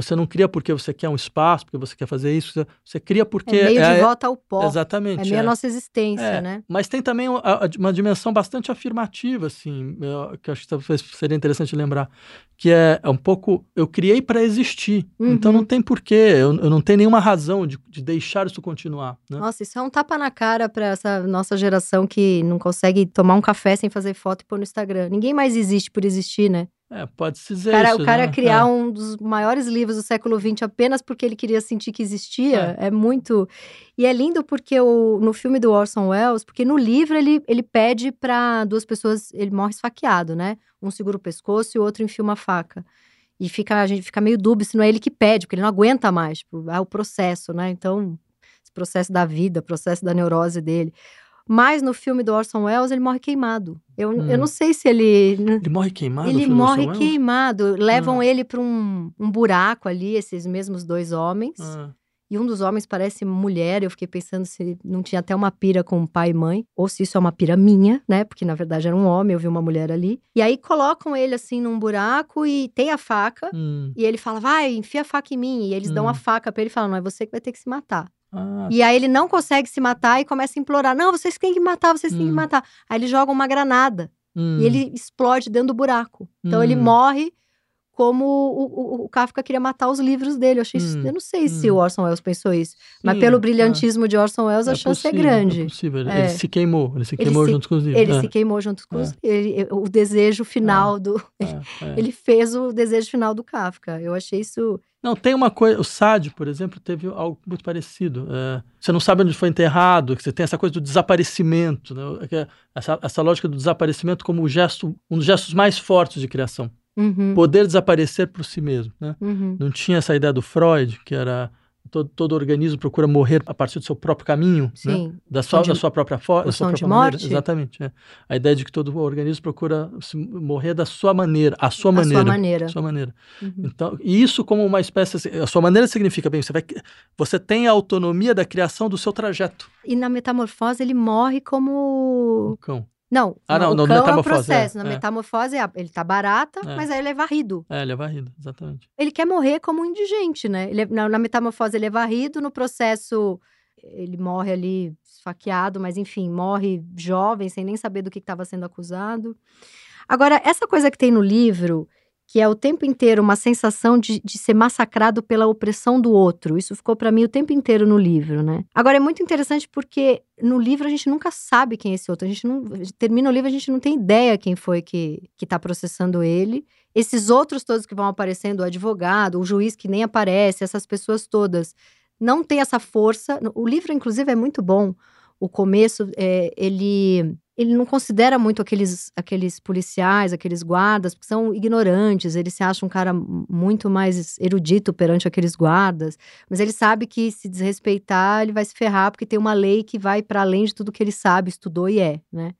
Você não cria porque você quer um espaço, porque você quer fazer isso, você- você cria porque é meio é- de volta ao pó. Exatamente. É meio é. a nossa existência, É, né? Mas tem também uma dimensão bastante afirmativa, assim, que eu acho que talvez seria interessante lembrar, que é, é um pouco, eu criei para existir, Uhum. então não tem porquê, eu, eu não tenho nenhuma razão de, de deixar isso continuar, né? Nossa, isso é um tapa na cara pra essa nossa geração que não consegue tomar um café sem fazer foto e pôr no Instagram. Ninguém mais existe por existir, né? É, pode se dizer cara, isso, o cara né? criar É. um dos maiores livros do século XX apenas porque ele queria sentir que existia é, muito. E é lindo porque o, no filme do Orson Welles, porque no livro ele, ele pede para duas pessoas, ele morre esfaqueado, né? Um segura o pescoço e o outro enfia uma faca. E fica, a gente fica meio dúbio se não é ele que pede, porque ele não aguenta mais. Tipo, é o processo, né? Então, esse processo da vida, processo da neurose dele. Mas no filme do Orson Welles, ele morre queimado. Eu, eu Hum. não sei se ele. Ele morre queimado? Ele morre queimado. Levam Ah. ele para um, um buraco ali, esses mesmos dois homens. Ah, E um dos homens parece mulher. Eu fiquei pensando se não tinha até uma pira com pai e mãe. Ou se isso é uma pira minha, né? Porque na verdade era um homem, eu vi uma mulher ali. E aí colocam ele assim num buraco e tem a faca. hum, E ele fala, vai, enfia a faca em mim. E eles dão Hum. a faca pra ele e falam, não, é você que vai ter que se matar. Ah, E aí ele não consegue se matar e começa a implorar, não, vocês têm que matar, vocês têm que Hum. matar. Aí ele joga uma granada. hum, E ele explode dentro do buraco. Então ele Hum. morre como o, o, o Kafka queria matar os livros dele. Eu achei Hum. eu não sei se Hum. o Orson Welles pensou isso, mas sim, pelo ah, brilhantismo de Orson Welles a chance possível, é grande. É possível. Ele, É. ele se queimou, ele se Ele queimou se- junto com os livros. Ele é, se queimou junto com É. os, ele, o desejo final do. é, (laughs) é. Ele fez o desejo final do Kafka. Eu achei isso. Não, tem uma coisa. O Sade, por exemplo, teve algo muito parecido. É, você não sabe onde foi enterrado, que você tem essa coisa do desaparecimento, né? é essa, essa lógica do desaparecimento como o gesto, um dos gestos mais fortes de criação. Uhum, Poder desaparecer por si mesmo. Né? uhum. Não tinha essa ideia do Freud, que era todo, todo organismo procura morrer a partir do seu próprio caminho, né? Da, sua, de- da sua própria forma, da sua pulsão de própria maneira. morte? Exatamente. é. A ideia de que todo organismo procura se morrer da sua maneira, a sua A maneira. sua maneira. a sua maneira. Uhum. Então, e isso como uma espécie, assim, a sua maneira significa bem, você vai, você tem a autonomia da criação do seu trajeto, E na metamorfose ele morre como. o cão. Não, Ah, não, o no cão é metamorfose, processo. é, Na é. metamorfose é ele tá barata, É. mas aí ele é varrido. É, ele é varrido, exatamente. Ele quer morrer como um indigente, né? Ele é- na, na metamorfose ele é varrido, no processo ele morre ali esfaqueado, mas enfim, morre jovem, sem nem saber do que estava sendo acusado. Agora, essa coisa que tem no livro, que é o tempo inteiro uma sensação de, de ser massacrado pela opressão do outro, isso ficou para mim o tempo inteiro no livro, né? Agora, é muito interessante porque no livro a gente nunca sabe quem é esse outro, a gente não termina o livro, a gente não tem ideia quem foi que, que tá processando ele. Esses outros todos que vão aparecendo, o advogado, o juiz que nem aparece, essas pessoas todas, não tem essa força. O livro, inclusive, é muito bom. O começo, é, ele, ele não considera muito aqueles, aqueles policiais, aqueles guardas, porque são ignorantes. Ele se acha um cara muito mais erudito perante aqueles guardas. Mas ele sabe que se desrespeitar, ele vai se ferrar, porque tem uma lei que vai para além de tudo que ele sabe, estudou e é, né?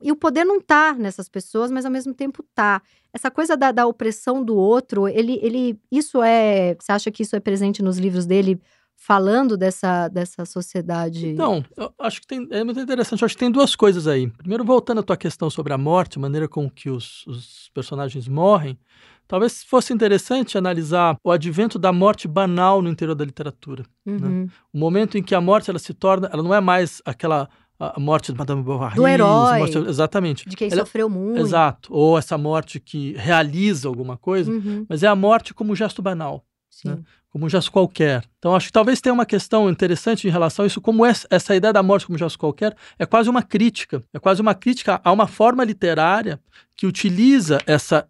E o poder não tá nessas pessoas, mas ao mesmo tempo tá. Essa coisa da, da opressão do outro, ele, ele. Isso é. Você acha que isso é presente nos livros dele, falando dessa, dessa sociedade? Então, eu acho que tem, é muito interessante. Eu acho que tem duas coisas aí. Primeiro, voltando à tua questão sobre a morte, a maneira com que os, os personagens morrem, talvez fosse interessante analisar o advento da morte banal no interior da literatura. Uhum. O momento em que a morte ela se torna, ela não é mais aquela a morte de Madame Bovary, Do herói. morte- exatamente. De quem Ela- sofreu muito. Exato. Ou essa morte que realiza alguma coisa, Uhum, mas é a morte como gesto banal. Né? como um gesto qualquer. Então, acho que talvez tenha uma questão interessante em relação a isso, como essa, essa ideia da morte como gesto qualquer é quase uma crítica, é quase uma crítica a uma forma literária que utiliza essa,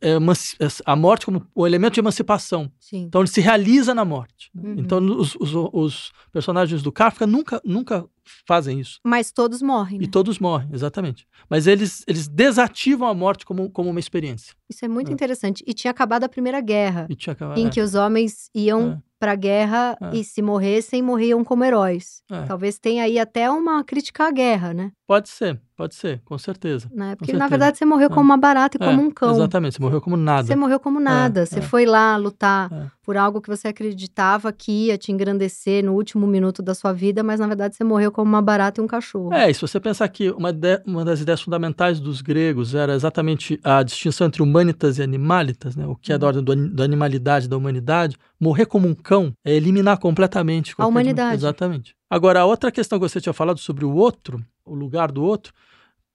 essa, a morte como o elemento de emancipação. Sim. Então ele se realiza na morte. Uhum. Então os, os, os, personagens do Kafka nunca, nunca fazem isso. Mas todos morrem. Né? E todos morrem, exatamente. Mas eles, eles desativam a morte como, como uma experiência. Isso é muito é. interessante. E tinha acabado a Primeira Guerra. E tinha acabado, em é. que os homens iam é. para a guerra É. e se morressem, morriam como heróis. É. Talvez tenha aí até uma crítica à guerra, né? Pode ser, pode ser, com certeza. né? Porque certeza. na verdade você morreu como uma barata e como um cão. Exatamente, você morreu como nada. Você morreu como nada. Você é. foi lá lutar É. por algo que você acreditava que ia te engrandecer no último minuto da sua vida, mas na verdade você morreu como uma barata e um cachorro. É, e se você pensar que uma, uma das ideias fundamentais dos gregos era exatamente a distinção entre humanitas e animalitas, né? o que é da ordem do da animalidade da humanidade, morrer como um cão é eliminar completamente qualquer humanidade. Exatamente. Agora, a outra questão que você tinha falado sobre o outro, o lugar do outro,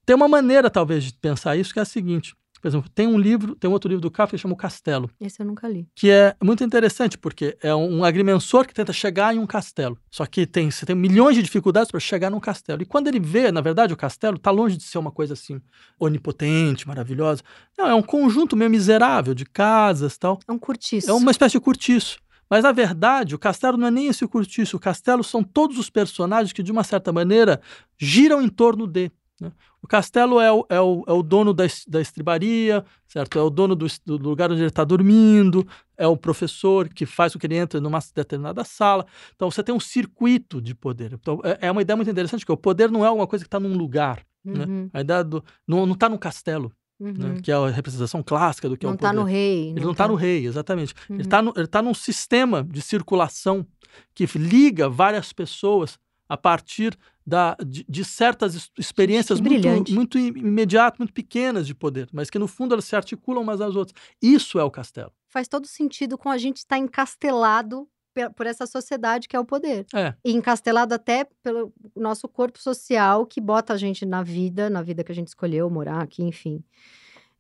tem uma maneira talvez de pensar isso que é a seguinte. Por exemplo, tem um livro, tem um outro livro do Kafka que chama O Castelo, Esse eu nunca li. que é muito interessante, porque é um agrimensor que tenta chegar em um castelo. Só que tem, você tem milhões de dificuldades para chegar num castelo. E quando ele vê, na verdade, o castelo está longe de ser uma coisa assim onipotente, maravilhosa. Não, é um conjunto meio miserável de casas tal. É um curtiço. É uma espécie de cortiço. Mas, na verdade, o castelo não é nem esse cortiço. O castelo são todos os personagens que, de uma certa maneira, giram em torno de. né? O castelo é o, é o, é o dono da, da estribaria, certo? É o dono do, do lugar onde ele está dormindo, é o professor que faz com que ele entre numa determinada sala. Então, você tem um circuito de poder. Então, é, é uma ideia muito interessante, que o poder não é alguma coisa que está num lugar. né? Uhum, A ideia do, não está num castelo, uhum. né? que é a representação clássica do que é Não o tá poder. no rei. Ele não está no rei, exatamente. Uhum. Ele está tá num sistema de circulação que liga várias pessoas a partir da, de, de certas experiências muito, muito im- imediatas, muito pequenas de poder, mas que no fundo elas se articulam umas às outras. Isso é o castelo. Faz todo sentido com a gente estar encastelado pe- por essa sociedade que é o poder. É, E encastelado até pelo nosso corpo social que bota a gente na vida, na vida que a gente escolheu morar aqui, enfim.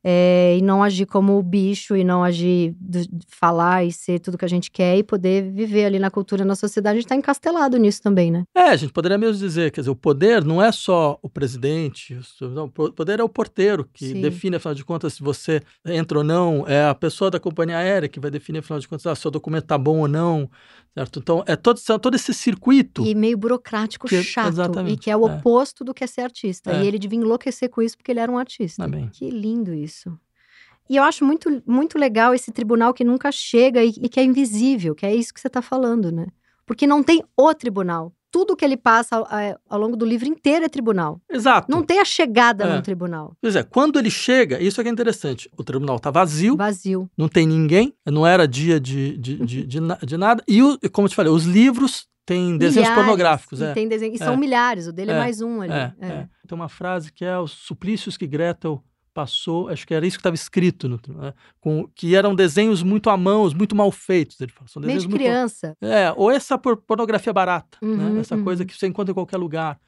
É, e não agir como o bicho, e não agir, do- de falar e ser tudo que a gente quer, e poder viver ali na cultura, na sociedade. A gente tá encastelado nisso também, né? É, a gente poderia mesmo dizer, quer dizer, o poder não é só o presidente, o- não, o poder é o porteiro que Sim. define, afinal de contas, se você entra ou não, é a pessoa da companhia aérea que vai definir, afinal de contas, ah, se o documento tá bom ou não, certo? Então, é todo, todo esse circuito. E meio burocrático, Que- chato. E exatamente, que é o é. oposto do que é ser artista. É. E ele devia enlouquecer com isso porque ele era um artista. Que lindo isso. E eu acho muito, muito legal esse tribunal que nunca chega e, e que é invisível, que é isso que você está falando, né? Porque não tem o tribunal. Tudo que ele passa ao, ao longo do livro inteiro é tribunal. Exato. Não tem a chegada É. no tribunal. Pois é, quando ele chega, isso é que é interessante. O tribunal tá vazio, Vazio. não tem ninguém, não era dia de, de, de, de, de nada. E, o- como eu te falei, os livros têm desenhos Milhares, pornográficos. E, É, tem desenho, e É. são milhares, o dele é, É. mais um ali. é, É. é. Tem uma frase que é os suplícios que Gretel passou, acho que era isso que estava escrito, no, né, com, que eram desenhos muito à mão, muito mal feitos. Ele fala. São Desde desenhos muito criança. É, ou essa por- pornografia barata, Uhum, né? Essa uhum. coisa que você encontra em qualquer lugar.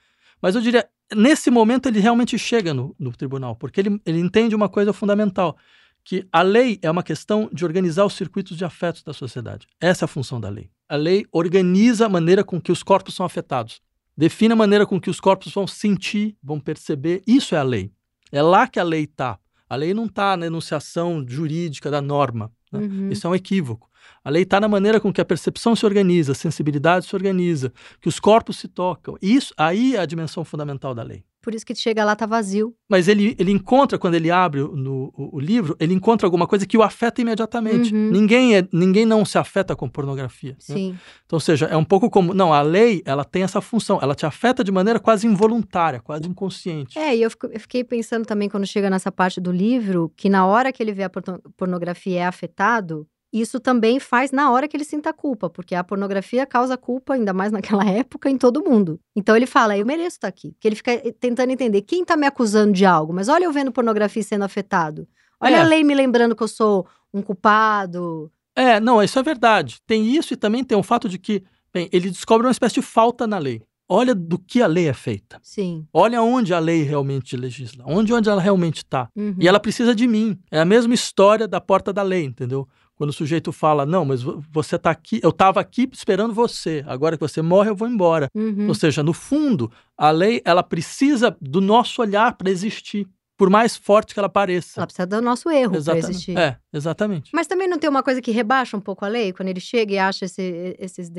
Mas eu diria, nesse momento ele realmente chega no, no tribunal, porque ele, ele entende uma coisa fundamental, que a lei é uma questão de organizar os circuitos de afetos da sociedade. Essa é a função da lei. A lei organiza a maneira com que os corpos são afetados. Define a maneira com que os corpos vão sentir, vão perceber. Isso é a lei. É lá que a lei está. A lei não está na enunciação jurídica da norma. né? Uhum. Isso é um equívoco. A lei está na maneira com que a percepção se organiza, a sensibilidade se organiza, que os corpos se tocam. Isso aí é a dimensão fundamental da lei. Por isso que chega lá, tá vazio. Mas ele, ele encontra, quando ele abre o- no, o, o livro, ele encontra alguma coisa que o afeta imediatamente. Uhum. Ninguém, é, ninguém não se afeta com pornografia. né? Sim. Então, ou seja, é um pouco como. Não, a lei, ela tem essa função, ela te afeta de maneira quase involuntária, quase inconsciente. É, e eu, fico- eu fiquei pensando também quando chega nessa parte do livro, que na hora que ele vê a porno- pornografia é afetado, isso também faz na hora que ele sinta culpa, porque a pornografia causa culpa, ainda mais naquela (laughs) época, em todo mundo. Então ele fala, eu mereço estar aqui. Porque ele fica eh, tentando entender quem tá me acusando de algo, mas olha eu vendo pornografia sendo afetado. Olha É. a lei me lembrando que eu sou um culpado. É, não, isso é verdade. Tem isso e também tem o fato de que, bem, ele descobre uma espécie de falta na lei. Olha do que a lei é feita. Sim. Olha onde a lei realmente legisla, onde, onde ela realmente está. Uhum. E ela precisa de mim. É a mesma história da porta da lei, entendeu? Quando o sujeito fala, não, mas vo- você está aqui, eu estava aqui esperando você, agora que você morre, eu vou embora. Uhum. Ou seja, no fundo, a lei ela precisa do nosso olhar para existir. por mais forte que ela pareça. Ela precisa do nosso erro para existir. É, exatamente. Mas também não tem uma coisa que rebaixa um pouco a lei quando ele chega e acha esse- esses.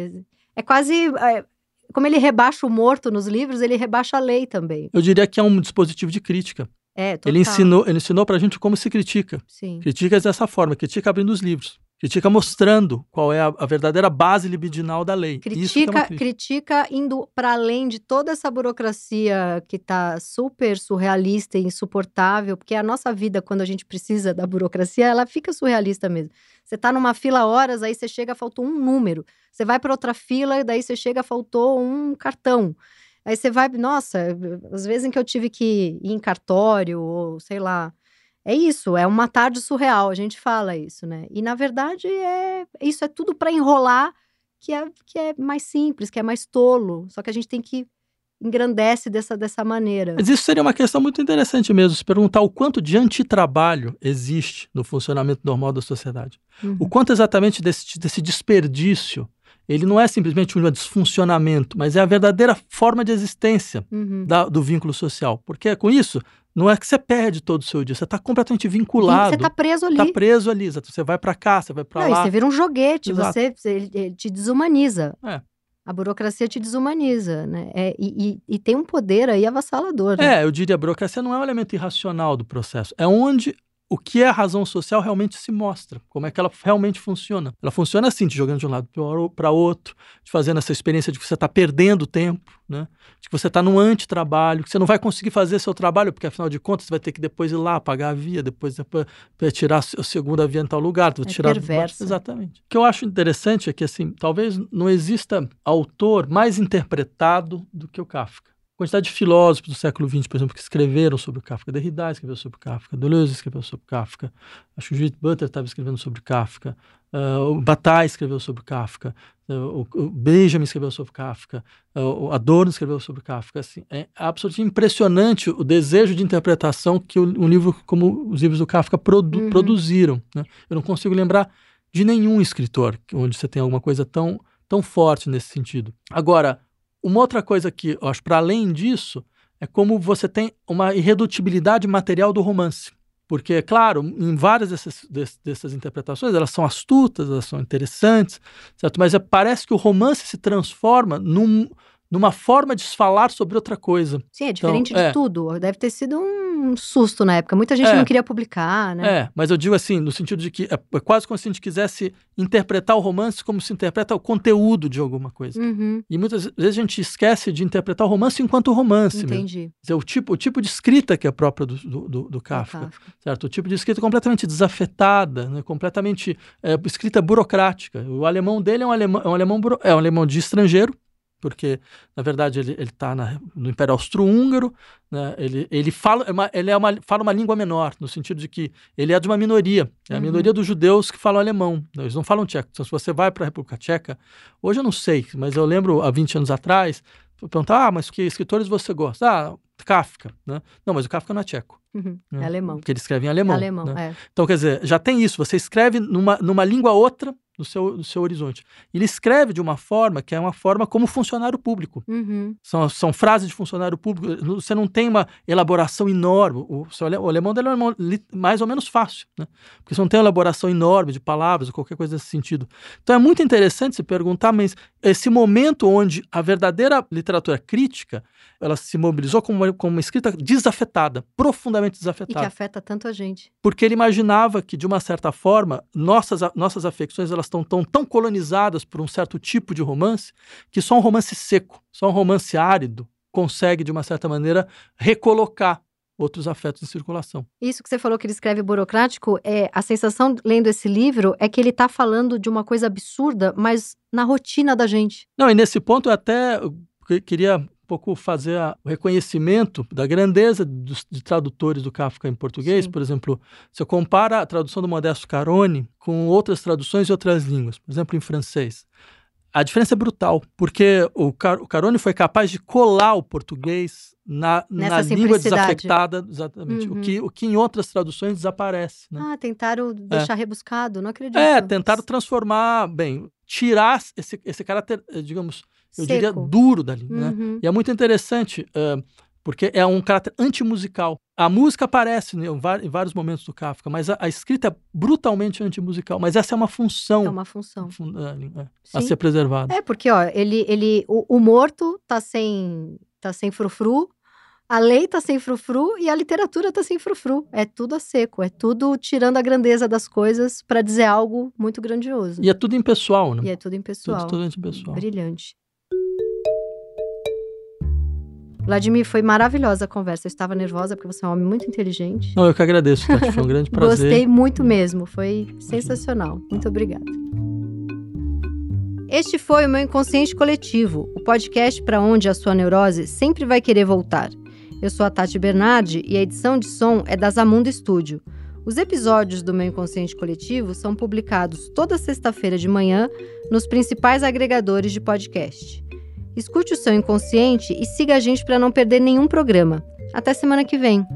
É quase. é, como ele rebaixa o morto nos livros, ele rebaixa a lei também. Eu diria que é um dispositivo de crítica. É, total. Ele ensinou, ele ensinou pra gente como se critica. Sim. Critica dessa forma, critica abrindo os livros. Critica mostrando qual é a, a verdadeira base libidinal da lei. É Critica, crítica. critica indo para além de toda essa burocracia que tá super surrealista e insuportável, porque a nossa vida, quando a gente precisa da burocracia, ela fica surrealista mesmo. Você tá numa fila horas, aí você chega, faltou um número. Você vai para outra fila, daí você chega, faltou um cartão. Aí você vai, nossa, às vezes em que eu tive que ir em cartório, ou sei lá. É isso, é uma tarde surreal, a gente fala isso, né? E na verdade é isso é tudo para enrolar que é, que é mais simples, que é mais tolo. Só que a gente tem que engrandece dessa, dessa maneira. Mas isso seria uma questão muito interessante mesmo, se perguntar o quanto de antitrabalho existe no funcionamento normal da sociedade. Uhum. O quanto exatamente desse, desse desperdício, ele não é simplesmente um desfuncionamento, mas é a verdadeira forma de existência Uhum. da- do vínculo social. Porque com isso, não é que você perde todo o seu dia, você está completamente vinculado, Você tá preso ali. está preso ali. exato. Você vai para cá, você vai para lá. você vira um joguete, Exato. você, ele te desumaniza. É. A burocracia te desumaniza, né? É, e, e- e tem um poder aí avassalador. Né? É, eu diria, a burocracia não é um elemento irracional do processo. É onde o que é a razão social realmente se mostra. Como é que ela realmente funciona. Ela funciona assim, te jogando de um lado para outro, te fazendo essa experiência de que você está perdendo tempo, né? de que você está num antitrabalho, que você não vai conseguir fazer seu trabalho, porque afinal de contas você vai ter que depois ir lá pagar a via, depois depois, tirar a segunda via em tal lugar. É tirar perversa. Exatamente. O que eu acho interessante é que assim, talvez não exista autor mais interpretado do que o Kafka quantidade de filósofos do século XX, por exemplo, que escreveram sobre o Kafka. Derrida escreveu sobre Kafka, Deleuze escreveu sobre Kafka, acho que o Judith Butler estava escrevendo sobre Kafka, uh, o Bataille escreveu sobre Kafka, uh, o, Benjamin escreveu sobre Kafka, uh, o Adorno escreveu sobre Kafka. Assim, é absolutamente impressionante o desejo de interpretação que um livro como os livros do Kafka produ Uhum. produziram. Né? Eu não consigo lembrar de nenhum escritor onde você tem alguma coisa tão, tão forte nesse sentido. Agora, uma outra coisa que eu acho, para além disso, é como você tem uma irredutibilidade material do romance. Porque, claro, em várias dessas, dessas, dessas interpretações, elas são astutas, elas são interessantes, certo? mas é, parece que o romance se transforma num, numa forma de falar sobre outra coisa. Sim, é diferente Então, de é. tudo. Deve ter sido um susto na época. Muita gente É. não queria publicar, né? É, mas eu digo assim, no sentido de que é, é quase como se a gente quisesse interpretar o romance como se interpreta o conteúdo de alguma coisa. Uhum, E muitas vezes a gente esquece de interpretar o romance enquanto romance mesmo. entendi. Quer dizer, o tipo, o tipo de escrita que é própria do, do, do- do Kafka, Kafka. certo? O tipo de escrita completamente desafetada, né? completamente é, escrita burocrática. O alemão dele é um alemão, é um alemão, é um alemão de estrangeiro, porque, na verdade, ele está no Império Austro-Húngaro, né? ele, ele, fala, é uma, ele é uma, fala uma língua menor, no sentido de que ele é de uma minoria, é a Uhum. minoria dos judeus que falam alemão, né? eles não falam tcheco. Então, se você vai para a República Tcheca, hoje eu não sei, mas eu lembro há 20 anos atrás, perguntar, ah, mas que escritores você gosta? Ah, Kafka, né? Não, mas o Kafka não é tcheco. Uhum, né? É alemão. Porque ele escreve em alemão. alemão, né? é. Então, quer dizer, já tem isso. Você escreve numa, numa língua outra no seu, no seu horizonte. Ele escreve de uma forma que é uma forma como funcionário público. Uhum. São, são frases de funcionário público. Você não tem uma elaboração enorme. O, o alemão dele é mais ou menos fácil, né? Porque você não tem uma elaboração enorme de palavras ou qualquer coisa desse sentido. Então é muito interessante se perguntar, mas esse momento onde a verdadeira literatura crítica ela se mobilizou como uma, como uma escrita desafetada, profundamente E que desafetada afeta tanto a gente. porque ele imaginava que de uma certa forma nossas, nossas afecções elas estão tão, tão colonizadas por um certo tipo de romance que só um romance seco, só um romance árido consegue de uma certa maneira recolocar outros afetos em circulação. Isso que você falou que ele escreve burocrático, é a sensação lendo esse livro é que ele tá falando de uma coisa absurda, mas na rotina da gente. Não, e nesse ponto eu até que- queria um pouco fazer a- o reconhecimento da grandeza dos, de tradutores do Kafka em português. Sim. Por exemplo, você compara a tradução do Modesto Carone com outras traduções de outras línguas, por exemplo, em francês. A diferença é brutal, porque o, Car o Carone foi capaz de colar o português na, na Nessa língua simplicidade. desafetada, exatamente. Uhum. O, que, o que em outras traduções desaparece. Né? Ah, tentaram deixar rebuscado, não acredito. É, tentaram transformar, bem, tirar esse, esse caráter, eh, digamos, eu diria Seco. duro da língua, né? Uhum. E é muito interessante, eh, porque é um caráter antimusical. A música aparece né, em vários momentos do Kafka, mas a, a escrita é brutalmente antimusical. Mas essa é uma função. É uma função. É, é, a ser preservada. É, porque ó, ele, ele, o, o morto tá sem, tá sem frufru, a lei tá sem frufru e a literatura tá sem frufru. É tudo a seco, é tudo tirando a grandeza das coisas para dizer algo muito grandioso. E é tudo impessoal, né? E é tudo impessoal. Tudo, tudo impessoal. Brilhante. Vladimir, foi maravilhosa a conversa. Eu estava nervosa porque você é um homem muito inteligente. Não, eu que agradeço, Tati. Foi um grande (laughs) prazer. Gostei muito mesmo. Foi sensacional. Muito obrigada. Este foi o meu Inconsciente Coletivo, o podcast para onde a sua neurose sempre vai querer voltar. Eu sou a Tati Bernardi e a edição de som é da Zamunda Studio. Os episódios do meu Inconsciente Coletivo são publicados toda sexta-feira de manhã nos principais agregadores de podcast. Escute o seu inconsciente e siga a gente para não perder nenhum programa. Até semana que vem!